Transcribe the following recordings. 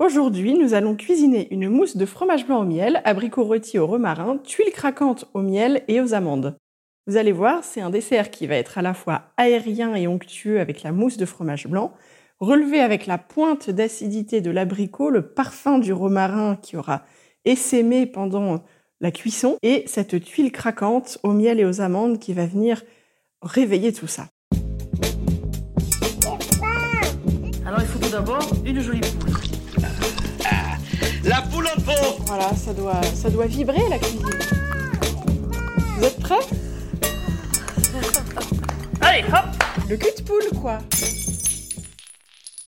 Aujourd'hui, nous allons cuisiner une mousse de fromage blanc au miel, abricot rôti au romarin, tuiles craquantes au miel et aux amandes. Vous allez voir, c'est un dessert qui va être à la fois aérien et onctueux avec la mousse de fromage blanc, relevé avec la pointe d'acidité de l'abricot, le parfum du romarin qui aura essaimé pendant la cuisson et cette tuile craquante au miel et aux amandes qui va venir réveiller tout ça. Alors il faut tout d'abord une jolie. La poule en pot Voilà, ça doit, ça doit vibrer la cuisine. Vous êtes prêts? Allez, hop Le cul de poule, quoi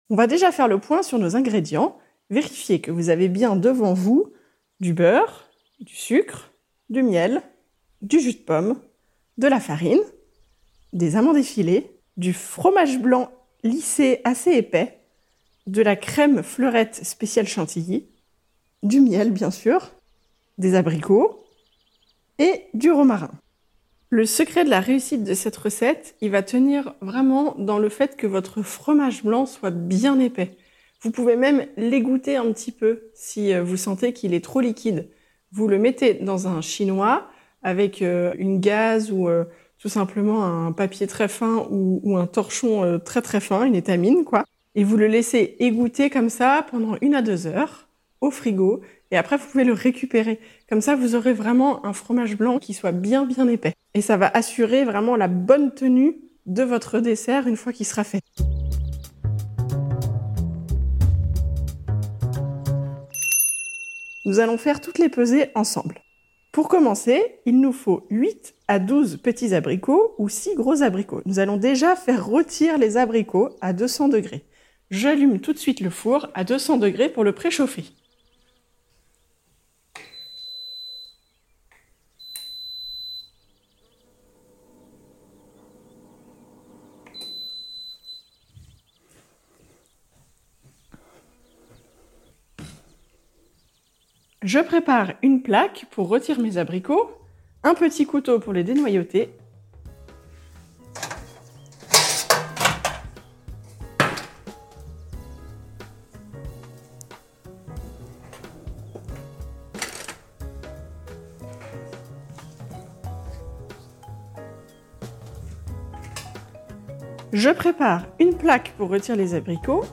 On va déjà faire le point sur nos ingrédients. Vérifiez que vous avez bien devant vous du beurre, du sucre, du miel, du jus de pomme, de la farine, des amandes effilées, du fromage blanc lissé assez épais, de la crème fleurette spéciale chantilly, du miel bien sûr, des abricots et du romarin. Le secret de la réussite de cette recette, il va tenir vraiment dans le fait que votre fromage blanc soit bien épais. Vous pouvez même l'égoutter un petit peu si euh, vous sentez qu'il est trop liquide. Vous le mettez dans un chinois avec euh, une gaze ou euh, tout simplement un papier très fin ou, un torchon très très fin, une étamine quoi. Et vous le laissez égoutter comme ça pendant une à deux heures frigo et après vous pouvez le récupérer. Comme ça vous aurez vraiment un fromage blanc qui soit bien bien épais. Et ça va assurer vraiment la bonne tenue de votre dessert une fois qu'il sera fait. Nous allons faire toutes les pesées ensemble. Pour commencer, il nous faut 8 à 12 petits abricots ou 6 gros abricots. Nous allons déjà faire rôtir les abricots à 200 degrés. J'allume tout de suite le four à 200 degrés pour le préchauffer. Je prépare une plaque pour retirer mes abricots, un petit couteau pour les dénoyauter. Je prépare une plaque pour retirer les abricots,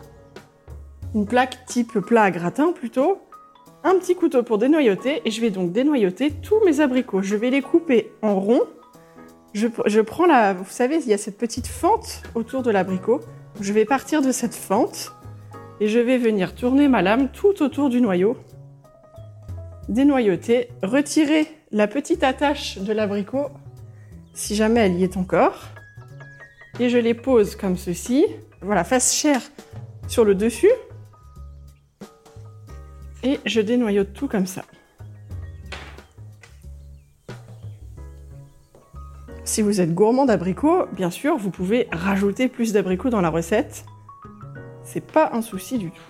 une plaque type plat à gratin plutôt, un petit couteau pour dénoyauter et je vais donc dénoyauter tous mes abricots. Je vais les couper en rond. Je, prends la... Vous savez, il y a cette petite fente autour de l'abricot. Je vais partir de cette fente et je vais venir tourner ma lame tout autour du noyau. Dénoyauter, retirer la petite attache de l'abricot si jamais elle y est encore. Et je les pose comme ceci. Voilà, face chair sur le dessus et je dénoyote tout comme ça. Si vous êtes gourmand d'abricots, bien sûr, vous pouvez rajouter plus d'abricots dans la recette. C'est pas un souci du tout.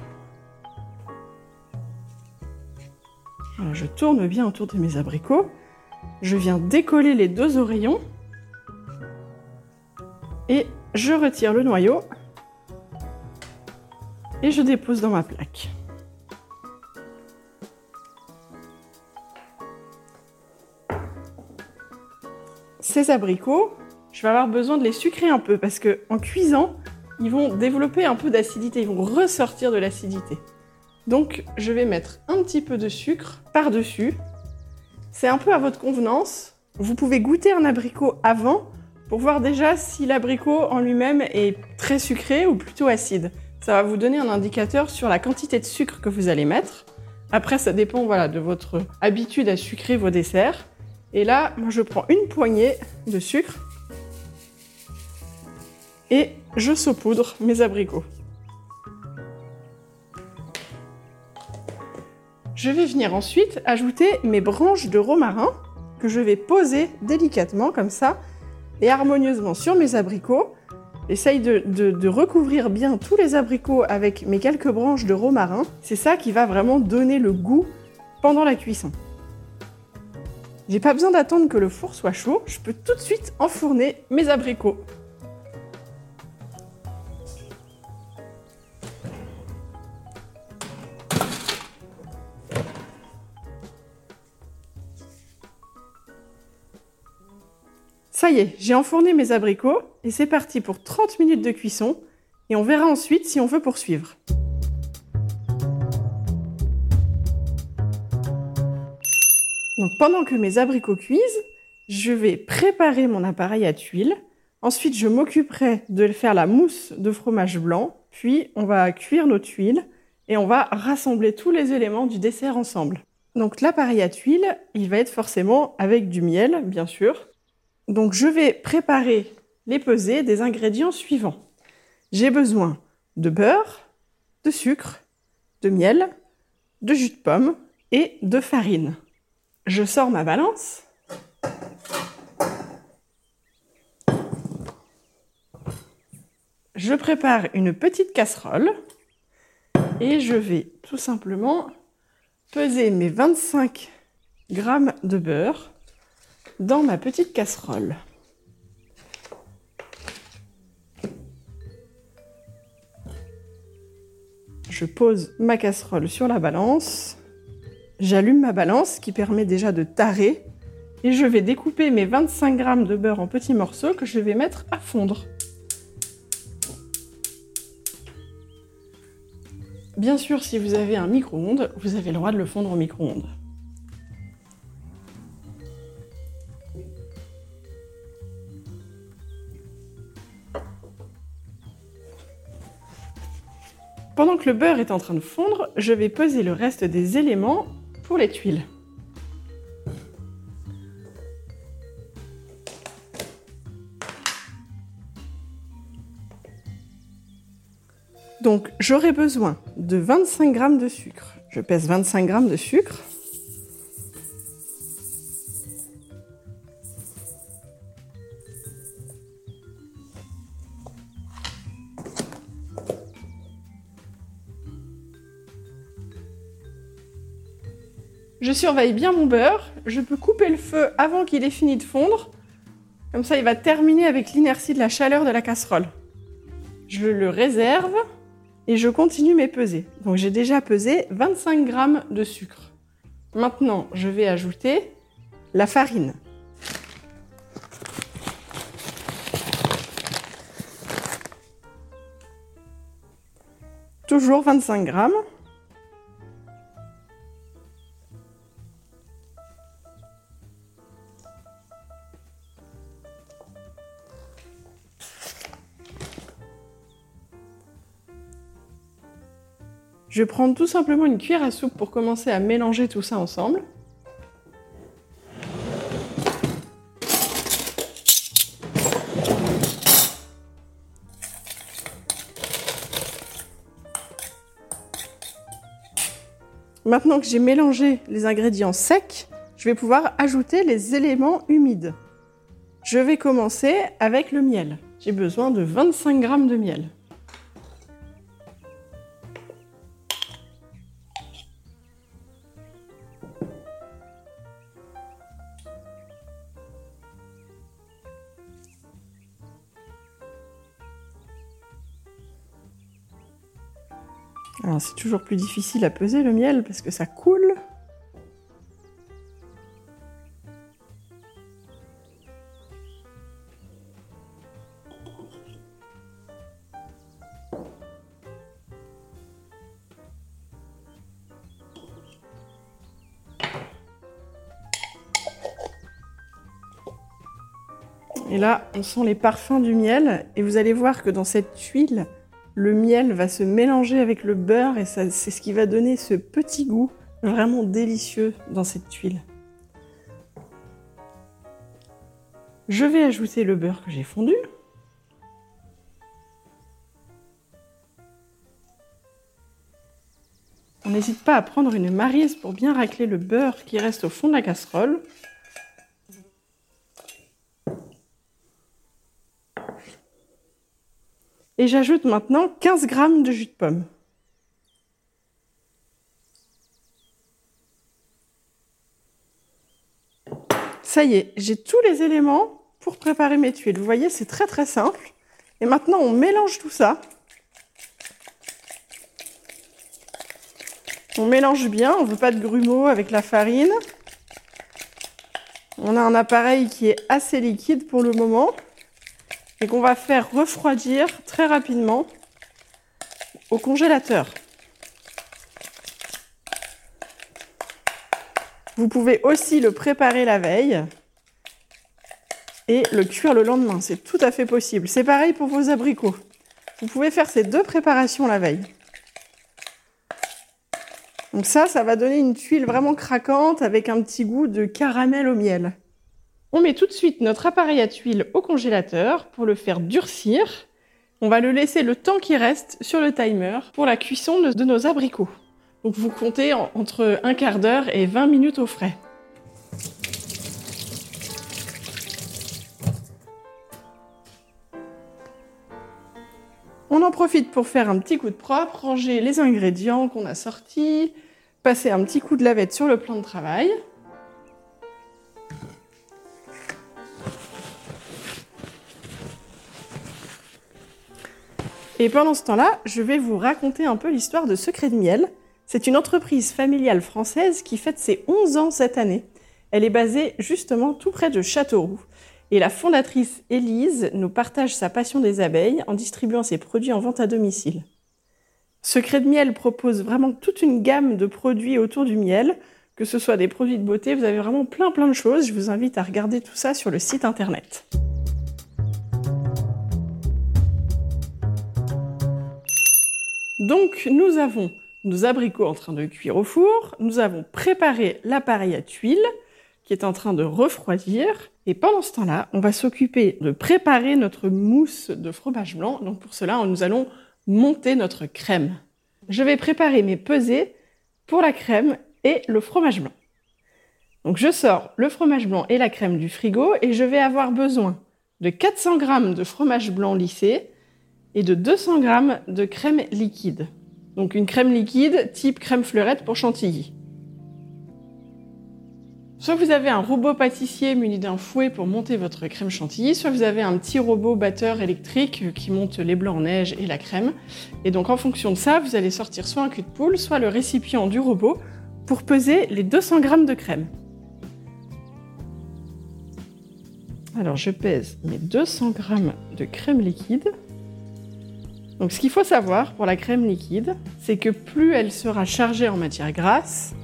je tourne bien autour de mes abricots. Je viens décoller les deux oreillons. Et je retire le noyau. Et je dépose dans ma plaque. Ces abricots, je vais avoir besoin de les sucrer un peu parce que en cuisant, ils vont développer un peu d'acidité, ils vont ressortir de l'acidité. Donc je vais mettre un petit peu de sucre par-dessus. C'est un peu à votre convenance. Vous pouvez goûter un abricot avant pour voir déjà si l'abricot en lui-même est très sucré ou plutôt acide. Ça va vous donner un indicateur sur la quantité de sucre que vous allez mettre. Après, ça dépend voilà, de votre habitude à sucrer vos desserts. Et là, moi, je prends une poignée de sucre et je saupoudre mes abricots. Je vais venir ensuite ajouter mes branches de romarin que je vais poser délicatement comme ça et harmonieusement sur mes abricots. Essaye de, de, recouvrir bien tous les abricots avec mes quelques branches de romarin. C'est ça qui va vraiment donner le goût pendant la cuisson. J'ai pas besoin d'attendre que le four soit chaud, je peux tout de suite enfourner mes abricots. Ça y est, j'ai enfourné mes abricots et c'est parti pour 30 minutes de cuisson et on verra ensuite si on veut poursuivre. Pendant que mes abricots cuisent, je vais préparer mon appareil à tuiles. Ensuite, je m'occuperai de faire la mousse de fromage blanc. Puis, on va cuire nos tuiles et on va rassembler tous les éléments du dessert ensemble. Donc l'appareil à tuiles, il va être forcément avec du miel, bien sûr. Donc je vais préparer les pesées des ingrédients suivants. J'ai besoin de beurre, de sucre, de miel, de jus de pomme et de farine. Je sors ma balance. Je prépare une petite casserole et je vais tout simplement peser mes 25 grammes de beurre dans ma petite casserole. Je pose ma casserole sur la balance. J'allume ma balance qui permet déjà de tarer et je vais découper mes 25 grammes de beurre en petits morceaux que je vais mettre à fondre. Bien sûr, si vous avez un micro-ondes, vous avez le droit de le fondre au micro-ondes. Pendant que le beurre est en train de fondre, je vais peser le reste des éléments pour les tuiles. Donc j'aurai besoin de 25 g de sucre. Je pèse 25 g de sucre. Je surveille bien mon beurre. Je peux couper le feu avant qu'il ait fini de fondre. Comme ça, il va terminer avec l'inertie de la chaleur de la casserole. Je le réserve et je continue mes pesées. Donc j'ai déjà pesé 25 g de sucre. Maintenant, je vais ajouter la farine. Toujours 25 grammes. Je prendre tout simplement une cuillère à soupe pour commencer à mélanger tout ça ensemble. Maintenant que j'ai mélangé les ingrédients secs, je vais pouvoir ajouter les éléments humides. Je vais commencer avec le miel. J'ai besoin de 25 g de miel. Alors c'est toujours plus difficile à peser le miel parce que ça coule. Et là, on sent les parfums du miel et vous allez voir que dans cette huile, le miel va se mélanger avec le beurre et c'est ce qui va donner ce petit goût vraiment délicieux dans cette tuile. Je vais ajouter le beurre que j'ai fondu. On n'hésite pas à prendre une marise pour bien racler le beurre qui reste au fond de la casserole. Et j'ajoute maintenant 15 g de jus de pomme. Ça y est, j'ai tous les éléments pour préparer mes tuiles. Vous voyez, c'est très très simple. Et maintenant, on mélange tout ça. On mélange bien, on ne veut pas de grumeaux avec la farine. On a un appareil qui est assez liquide pour le moment et qu'on va faire refroidir très rapidement au congélateur. Vous pouvez aussi le préparer la veille et le cuire le lendemain. C'est tout à fait possible. C'est pareil pour vos abricots. Vous pouvez faire ces deux préparations la veille. Donc ça, ça va donner une tuile vraiment craquante avec un petit goût de caramel au miel. On met tout de suite notre appareil à tuile au congélateur pour le faire durcir. On va le laisser le temps qui reste sur le timer pour la cuisson de nos abricots. Donc vous comptez entre un quart d'heure et 20 minutes au frais. On en profite pour faire un petit coup de propre, ranger les ingrédients qu'on a sortis, passer un petit coup de lavette sur le plan de travail. Et pendant ce temps-là, je vais vous raconter un peu l'histoire de Secret de Miel. C'est une entreprise familiale française qui fête ses 11 ans cette année. Elle est basée justement tout près de Châteauroux. Et la fondatrice Élise nous partage sa passion des abeilles en distribuant ses produits en vente à domicile. Secret de miel propose vraiment toute une gamme de produits autour du miel, que ce soit des produits de beauté, vous avez vraiment plein plein de choses. Je vous invite à regarder tout ça sur le site internet. Donc nous avons nos abricots en train de cuire au four, nous avons préparé l'appareil à tuile qui est en train de refroidir. Et pendant ce temps-là, on va s'occuper de préparer notre mousse de fromage blanc. Donc pour cela, nous allons monter notre crème. Je vais préparer mes pesées pour la crème et le fromage blanc. Donc je sors le fromage blanc et la crème du frigo et je vais avoir besoin de 400 g de fromage blanc lissé et de 200 g de crème liquide. Donc une crème liquide type crème fleurette pour chantilly. Soit vous avez un robot pâtissier muni d'un fouet pour monter votre crème chantilly, soit vous avez un petit robot batteur électrique qui monte les blancs en neige et la crème. Et donc en fonction de ça, vous allez sortir soit un cul de poule, soit le récipient du robot pour peser les 200 g de crème. Alors je pèse mes 200 g de crème liquide. Donc ce qu'il faut savoir pour la crème liquide, c'est que plus elle sera chargée en matière grasse,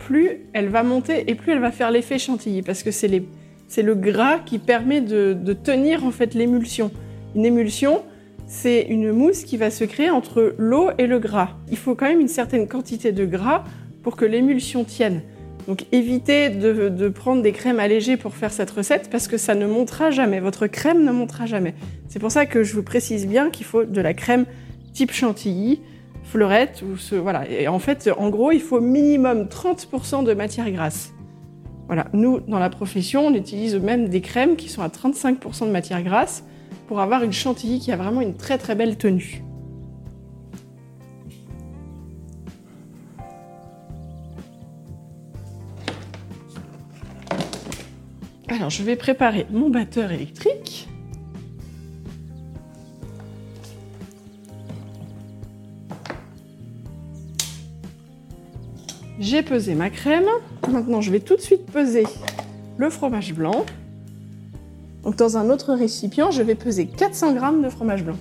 plus elle va monter et plus elle va faire l'effet chantilly, parce que c'est le gras qui permet de, tenir en fait l'émulsion. Une émulsion, c'est une mousse qui va se créer entre l'eau et le gras. Il faut quand même une certaine quantité de gras pour que l'émulsion tienne. Donc évitez de, prendre des crèmes allégées pour faire cette recette parce que ça ne montera jamais. Votre crème ne montera jamais. C'est pour ça que je vous précise bien qu'il faut de la crème type chantilly fleurette ou ce voilà. Et en fait, en gros, il faut minimum 30% de matière grasse. Voilà, nous dans la profession, on utilise même des crèmes qui sont à 35% de matière grasse pour avoir une chantilly qui a vraiment une très très belle tenue. Alors, je vais préparer mon batteur électrique. J'ai pesé ma crème. Maintenant, je vais tout de suite peser le fromage blanc. Donc, dans un autre récipient, je vais peser 400 g de fromage blanc.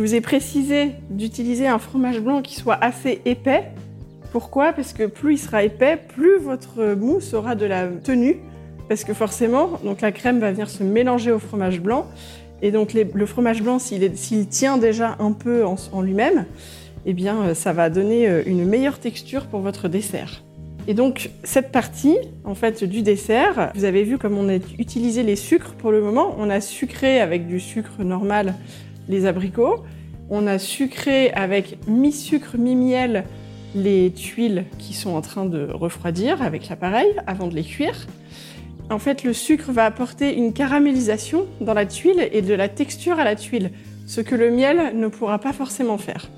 Vous ai précisé d'utiliser un fromage blanc qui soit assez épais. Pourquoi? Parce que plus il sera épais, plus votre mousse aura de la tenue. Parce que forcément, donc la crème va venir se mélanger au fromage blanc. Et donc le fromage blanc, s'il tient déjà un peu en, en lui-même, eh bien euh, ça va donner euh, une meilleure texture pour votre dessert. Et donc cette partie en fait du dessert, vous avez vu comme on a utilisé les sucres pour le moment, on a sucré avec du sucre normal les abricots. On a sucré avec mi-sucre, mi-miel les tuiles qui sont en train de refroidir avec l'appareil avant de les cuire. En fait, le sucre va apporter une caramélisation dans la tuile et de la texture à la tuile, ce que le miel ne pourra pas forcément faire.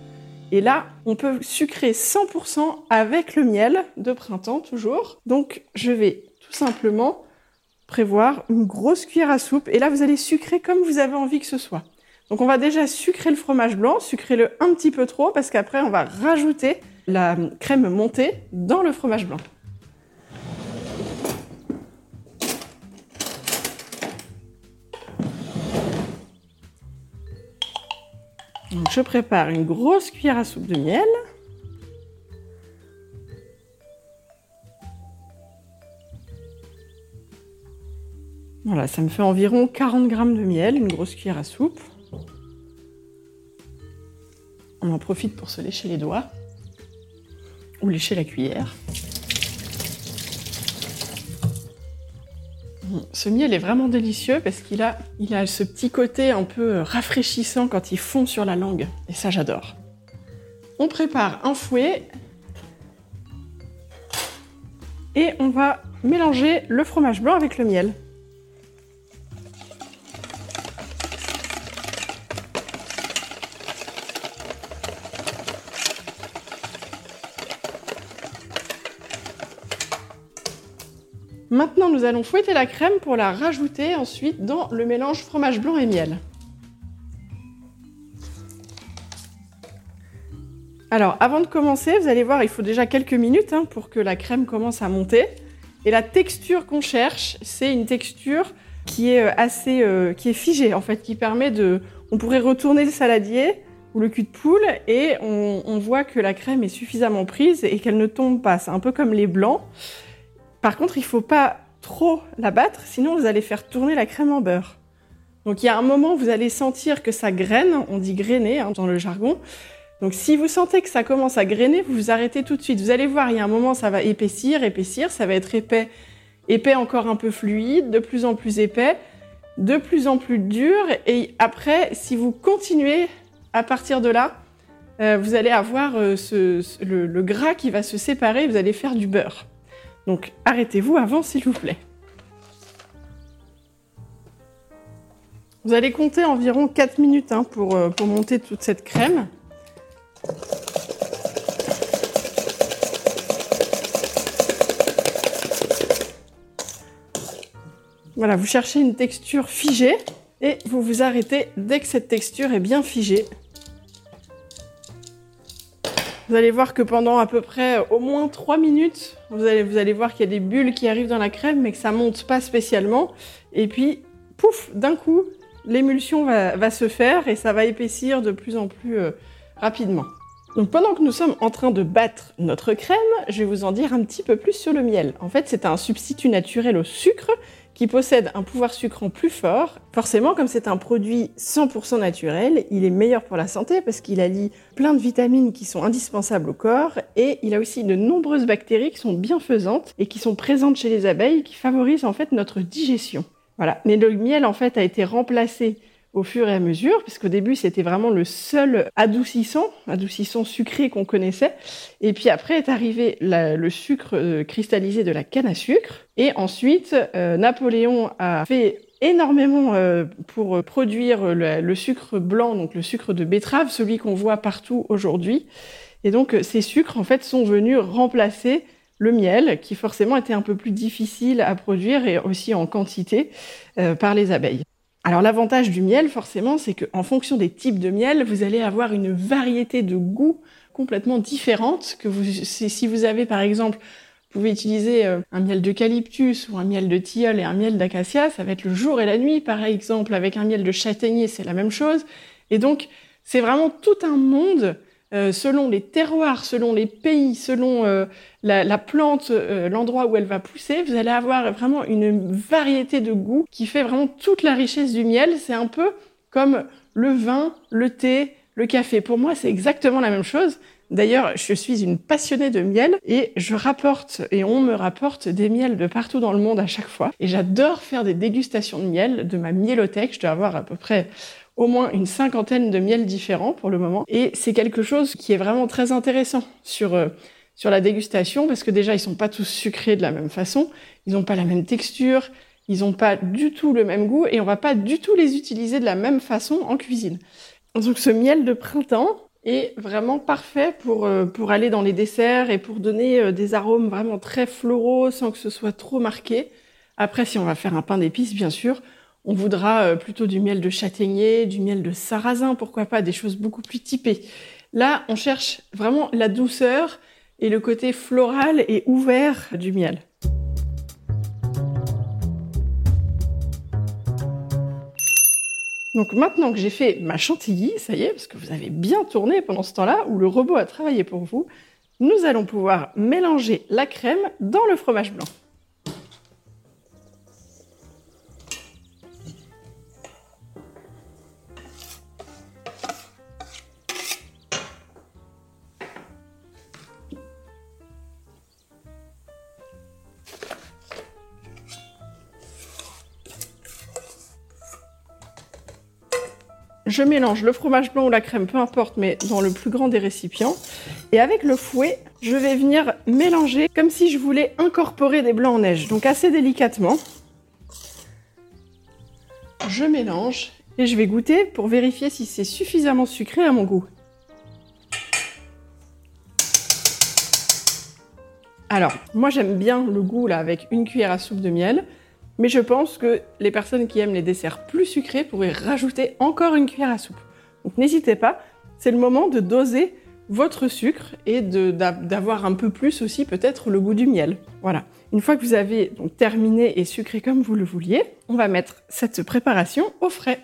Et là, on peut sucrer 100% avec le miel de printemps toujours. Donc, je vais tout simplement prévoir une grosse cuillère à soupe. Et là, vous allez sucrer comme vous avez envie que ce soit. Donc on va déjà sucrer le fromage blanc, sucrer-le un petit peu trop parce qu'après on va rajouter la crème montée dans le fromage blanc. Donc je prépare une grosse cuillère à soupe de miel. Voilà, ça me fait environ 40 grammes de miel, une grosse cuillère à soupe. On en profite pour se lécher les doigts ou lécher la cuillère. Ce miel est vraiment délicieux parce qu'il a, a ce petit côté un peu rafraîchissant quand il fond sur la langue. Et ça, j'adore. On prépare un fouet et on va mélanger le fromage blanc avec le miel. Maintenant, nous allons fouetter la crème pour la rajouter ensuite dans le mélange fromage blanc et miel. Alors, avant de commencer, vous allez voir, il faut déjà quelques minutes hein, pour que la crème commence à monter. Et la texture qu'on cherche, c'est une texture qui est euh, assez, euh, qui est figée en fait, qui permet de, on pourrait retourner le saladier ou le cul de poule et on, on voit que la crème est suffisamment prise et qu'elle ne tombe pas. C'est un peu comme les blancs. Par contre, il faut pas trop la battre, sinon vous allez faire tourner la crème en beurre. Donc il y a un moment vous allez sentir que ça graine, on dit grainer hein, dans le jargon. Donc si vous sentez que ça commence à grainer, vous vous arrêtez tout de suite. Vous allez voir, il y a un moment, ça va épaissir, épaissir, ça va être épais, épais encore un peu fluide, de plus en plus épais, de plus en plus dur. Et après, si vous continuez à partir de là, euh, vous allez avoir euh, le gras qui va se séparer, vous allez faire du beurre. Donc arrêtez-vous avant, s'il vous plaît. Vous allez compter environ 4 minutes hein, pour, euh, pour monter toute cette crème. Voilà, vous cherchez une texture figée et vous vous arrêtez dès que cette texture est bien figée. Vous allez voir que pendant à peu près au moins 3 minutes, vous allez, vous allez voir qu'il y a des bulles qui arrivent dans la crème, mais que ça monte pas spécialement. Et puis, pouf, d'un coup, l'émulsion va, se faire et ça va épaissir de plus en plus euh, rapidement. Donc pendant que nous sommes en train de battre notre crème, je vais vous en dire un petit peu plus sur le miel. En fait, c'est un substitut naturel au sucre qui possède un pouvoir sucrant plus fort. Forcément, comme c'est un produit 100% naturel, il est meilleur pour la santé parce qu'il allie plein de vitamines qui sont indispensables au corps et il a aussi de nombreuses bactéries qui sont bienfaisantes et qui sont présentes chez les abeilles qui favorisent en fait notre digestion. Voilà. Mais le miel en fait a été remplacé au fur et à mesure, parce qu'au début c'était vraiment le seul adoucissant, adoucissant sucré qu'on connaissait. Et puis après est arrivé le sucre euh, cristallisé de la canne à sucre. Et ensuite, euh, Napoléon a fait énormément euh, pour produire le, sucre blanc, donc le sucre de betterave, celui qu'on voit partout aujourd'hui. Et donc ces sucres en fait sont venus remplacer le miel, qui forcément était un peu plus difficile à produire et aussi en quantité par les abeilles. Alors l'avantage du miel, forcément, c'est qu'en fonction des types de miel, vous allez avoir une variété de goûts complètement vous, si vous avez par exemple, vous pouvez utiliser euh, un miel d'eucalyptus ou un miel de tilleul et un miel d'acacia, ça va être le jour et la nuit. Par exemple, avec un miel de châtaignier, c'est la même chose. Et donc, c'est vraiment tout un monde euh, selon les terroirs, selon les pays, selon euh, la, plante, euh, l'endroit où elle va pousser, vous allez avoir vraiment une variété de goûts qui fait vraiment toute la richesse du miel. C'est un peu comme le vin, le thé, le café. Pour moi, c'est exactement la même chose. D'ailleurs, je suis une passionnée de miel et je rapporte et on me rapporte des miels de partout dans le monde à chaque fois. Et j'adore faire des dégustations de miel de ma mielothèque. Je dois avoir à peu près au moins une cinquantaine de miels différents pour le moment. Et c'est quelque chose qui est vraiment très intéressant sur, euh, sur la dégustation parce que déjà ils sont pas tous sucrés de la même façon, ils n'ont pas la même texture, ils n'ont pas du tout le même goût et on va pas du tout les utiliser de la même façon en cuisine. Donc ce miel de printemps est vraiment parfait pour, euh, pour aller dans les desserts et pour donner euh, des arômes vraiment très floraux sans que ce soit trop marqué. Après, si on va faire un pain d'épices, bien sûr, on voudra euh, plutôt du miel de châtaignier, du miel de sarrasin, pourquoi pas, des choses beaucoup plus typées. Là, on cherche vraiment la douceur et le côté floral et ouvert du miel. Donc maintenant que j'ai fait ma chantilly, ça y est, parce que vous avez bien tourné pendant ce temps-là, où le robot a travaillé pour vous, nous allons pouvoir mélanger la crème dans le fromage blanc. Je mélange le fromage blanc ou la crème, peu importe, mais dans le plus grand des récipients. Et avec le fouet, je vais venir mélanger comme si je voulais incorporer des blancs en neige. Donc assez délicatement. Je mélange et je vais goûter pour vérifier si c'est suffisamment sucré à mon goût. Alors, moi j'aime bien le goût là avec une cuillère à soupe de miel. Mais je pense que les personnes qui aiment les desserts plus sucrés pourraient rajouter encore une cuillère à soupe. Donc n'hésitez pas, c'est le moment de doser votre sucre et d'avoir un peu plus aussi peut-être le goût du miel. Voilà. Une fois que vous avez terminé et sucré comme vous le vouliez, on va mettre cette préparation au frais.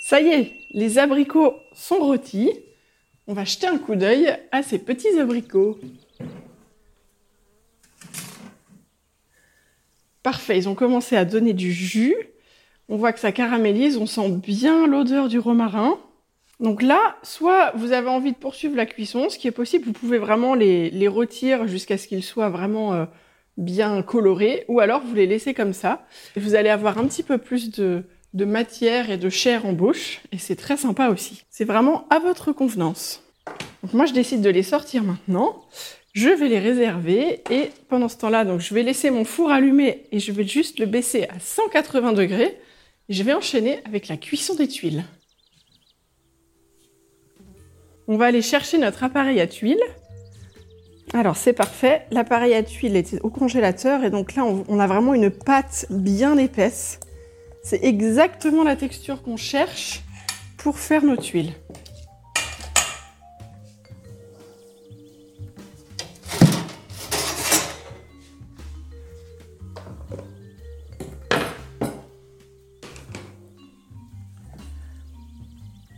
Ça y est, les abricots sont rôtis on va jeter un coup d'œil à ces petits abricots. Parfait, ils ont commencé à donner du jus. On voit que ça caramélise, on sent bien l'odeur du romarin. Donc là, soit vous avez envie de poursuivre la cuisson, ce qui est possible, vous pouvez vraiment les, les rôtir jusqu'à ce qu'ils soient vraiment euh, bien colorés, ou alors vous les laissez comme ça. Vous allez avoir un petit peu plus de, de matière et de chair en bouche, et c'est très sympa aussi. C'est vraiment à votre convenance. Donc moi, je décide de les sortir maintenant. Je vais les réserver et pendant ce temps-là, donc je vais laisser mon four allumé et je vais juste le baisser à 180 degrés. Je vais enchaîner avec la cuisson des tuiles. On va aller chercher notre appareil à tuiles. Alors c'est parfait, l'appareil à tuiles était au congélateur et donc là on a vraiment une pâte bien épaisse. C'est exactement la texture qu'on cherche pour faire nos tuiles.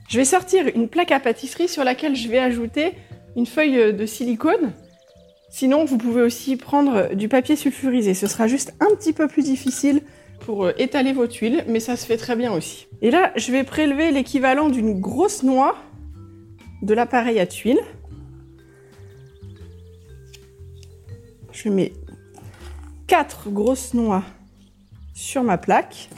Je vais sortir une plaque à pâtisserie sur laquelle je vais ajouter une feuille de silicone. Sinon, vous pouvez aussi prendre du papier sulfurisé. Ce sera juste un petit peu plus difficile pour euh, étaler vos tuiles, mais ça se fait très bien aussi. Et là, je vais prélever l'équivalent d'une grosse noix de l'appareil à tuiles. Je mets quatre grosses noix sur ma plaque.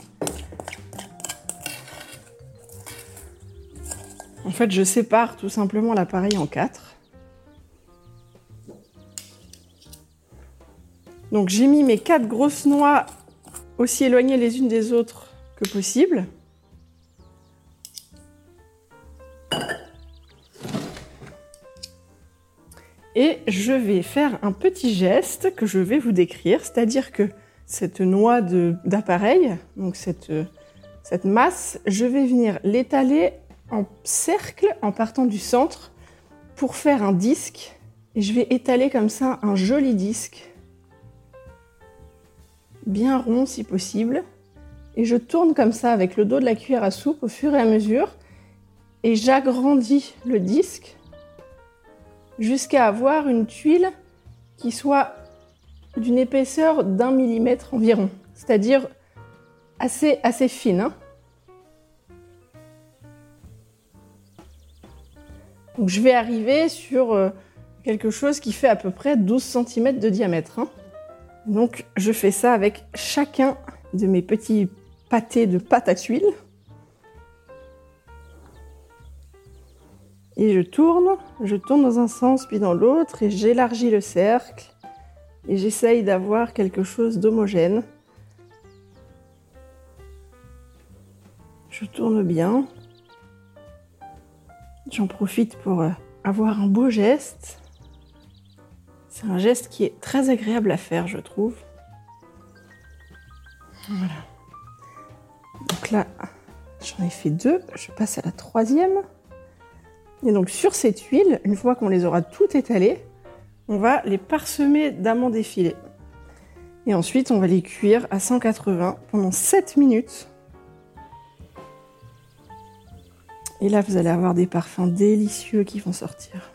En fait, je sépare tout simplement l'appareil en quatre. Donc j'ai mis mes quatre grosses noix aussi éloignées les unes des autres que possible. Et je vais faire un petit geste que je vais vous décrire, c'est-à-dire que cette noix d'appareil, donc cette, cette masse, je vais venir l'étaler en cercle en partant du centre pour faire un disque. Et je vais étaler comme ça un joli disque, bien rond si possible. Et je tourne comme ça avec le dos de la cuillère à soupe au fur et à mesure. Et j'agrandis le disque jusqu'à avoir une tuile qui soit d'une épaisseur d'un millimètre environ. C'est-à-dire assez, assez fine. Hein. Donc je vais arriver sur euh, quelque chose qui fait à peu près 12 cm de diamètre. Hein. Donc je fais ça avec chacun de mes petits pâtés de pâte à tuiles. Et je tourne, je tourne dans un sens puis dans l'autre et j'élargis le cercle et j'essaye d'avoir quelque chose d'homogène. Je tourne bien. J'en profite pour euh, avoir un beau geste. C'est un geste qui est très agréable à faire, je trouve. Voilà. Donc là, j'en ai fait deux. Je passe à la troisième. Et donc sur cette huile, une fois qu'on les aura toutes étalées, on va les parsemer d'amandes effilées. Et ensuite, on va les cuire à 180 pendant 7 minutes. Et là, vous allez avoir des parfums délicieux qui vont sortir.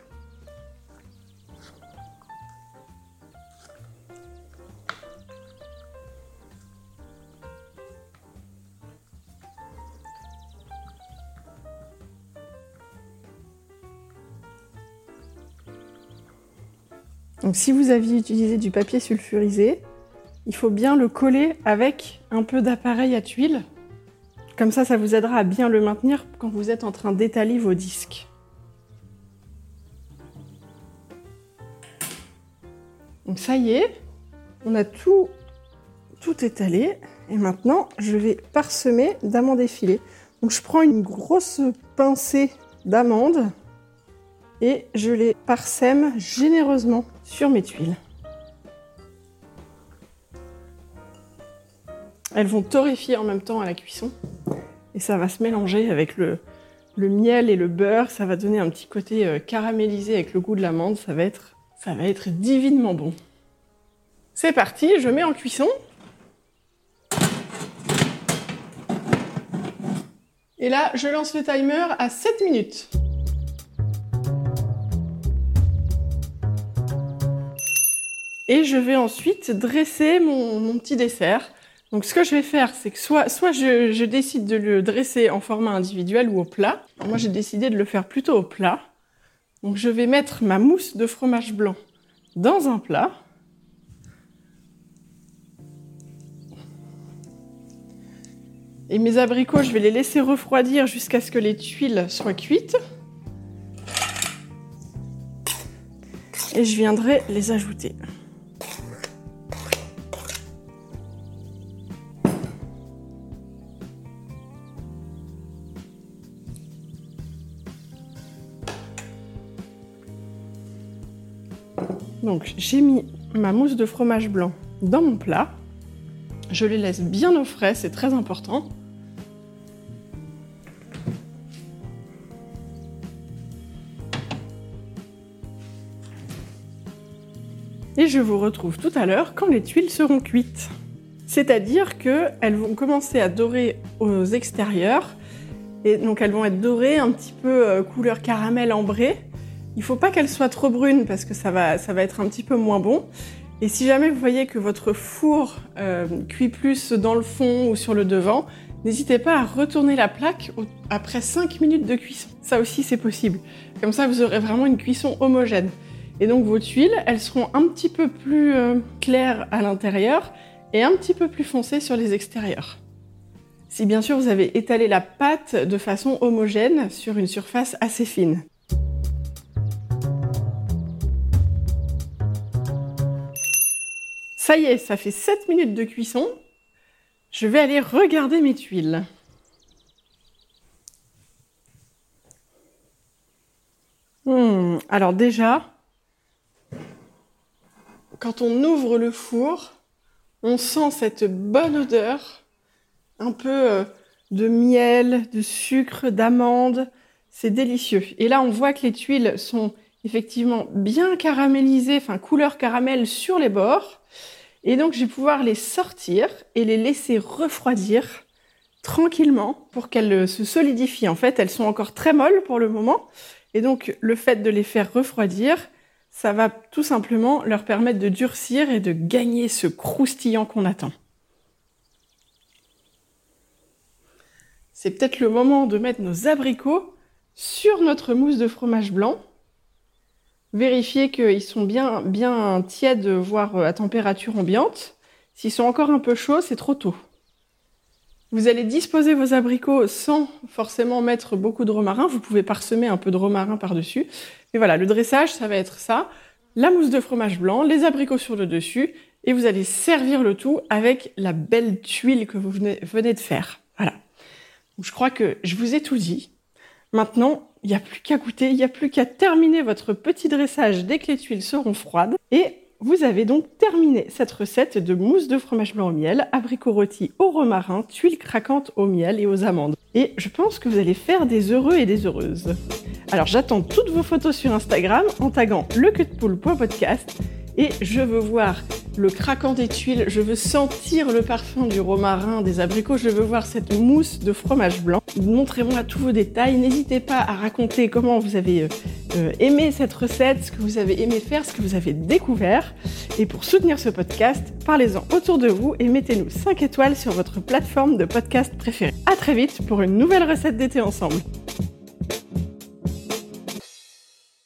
Donc si vous aviez utilisé du papier sulfurisé, il faut bien le coller avec un peu d'appareil à tuile. Comme ça, ça vous aidera à bien le maintenir quand vous êtes en train d'étaler vos disques. Donc ça y est, on a tout, tout étalé. Et maintenant, je vais parsemer d'amandes effilées. Donc je prends une grosse pincée d'amandes et je les parsème généreusement sur mes tuiles. Elles vont torréfier en même temps à la cuisson et ça va se mélanger avec le, miel et le beurre. Ça va donner un petit côté euh, caramélisé avec le goût de l'amande. Ça ça va être divinement bon. C'est parti, je mets en cuisson. Et là, je lance le timer à 7 minutes. Et je vais ensuite dresser mon, petit dessert. Donc ce que je vais faire, c'est que soit, je, décide de le dresser en format individuel ou au plat. moi j'ai décidé de le faire plutôt au plat. Donc je vais mettre ma mousse de fromage blanc dans un plat. Et mes abricots, je vais les laisser refroidir jusqu'à ce que les tuiles soient cuites. Et je viendrai les ajouter. Donc j'ai mis ma mousse de fromage blanc dans mon plat. Je les laisse bien au frais, c'est très important. Et je vous retrouve tout à l'heure quand les tuiles seront cuites. C'est-à-dire qu'elles vont commencer à dorer aux extérieurs. Et donc elles vont être dorées, un petit peu euh, couleur caramel ambré. Il faut pas qu'elle soit trop brune parce que ça va, ça va être un petit peu moins bon. Et si jamais vous voyez que votre four euh, cuit plus dans le fond ou sur le devant, n'hésitez pas à retourner la plaque après 5 minutes de cuisson. Ça aussi c'est possible. Comme ça vous aurez vraiment une cuisson homogène. Et donc vos tuiles, elles seront un petit peu plus euh, claires à l'intérieur et un petit peu plus foncées sur les extérieurs. Si bien sûr vous avez étalé la pâte de façon homogène sur une surface assez fine. Ça y est, ça fait 7 minutes de cuisson. Je vais aller regarder mes tuiles. Hmm, alors déjà, quand on ouvre le four, on sent cette bonne odeur, un peu euh, de miel, de sucre, d'amande. C'est délicieux. Et là, on voit que les tuiles sont effectivement bien caramélisées, enfin couleur caramel sur les bords. Et donc, je vais pouvoir les sortir et les laisser refroidir tranquillement pour qu'elles se solidifient. En fait, elles sont encore très molles pour le moment. Et donc, le fait de les faire refroidir, ça va tout simplement leur permettre de durcir et de gagner ce croustillant qu'on attend. C'est peut-être le moment de mettre nos abricots sur notre mousse de fromage blanc Vérifiez qu'ils sont bien, bien tièdes, voire à température ambiante. S'ils sont encore un peu chauds, c'est trop tôt. Vous allez disposer vos abricots sans forcément mettre beaucoup de romarin. Vous pouvez parsemer un peu de romarin par-dessus. Mais voilà, le dressage, ça va être ça. La mousse de fromage blanc, les abricots sur le dessus. Et vous allez servir le tout avec la belle tuile que vous venez, de faire. Voilà. je crois que je vous ai tout dit. Maintenant, il n'y a plus qu'à goûter, il n'y a plus qu'à terminer votre petit dressage dès que les tuiles seront froides. Et vous avez donc terminé cette recette de mousse de fromage blanc au miel, abricot rôti au romarin, tuiles craquantes au miel et aux amandes. Et je pense que vous allez faire des heureux et des heureuses. Alors j'attends toutes vos photos sur Instagram en taguant le et je veux voir le craquant des tuiles, je veux sentir le parfum du romarin, des abricots, je veux voir cette mousse de fromage blanc. Montrez-moi tous vos détails, n'hésitez pas à raconter comment vous avez euh, euh, aimé cette recette, ce que vous avez aimé faire, ce que vous avez découvert. Et pour soutenir ce podcast, parlez-en autour de vous et mettez-nous 5 étoiles sur votre plateforme de podcast préférée. À très vite pour une nouvelle recette d'été ensemble.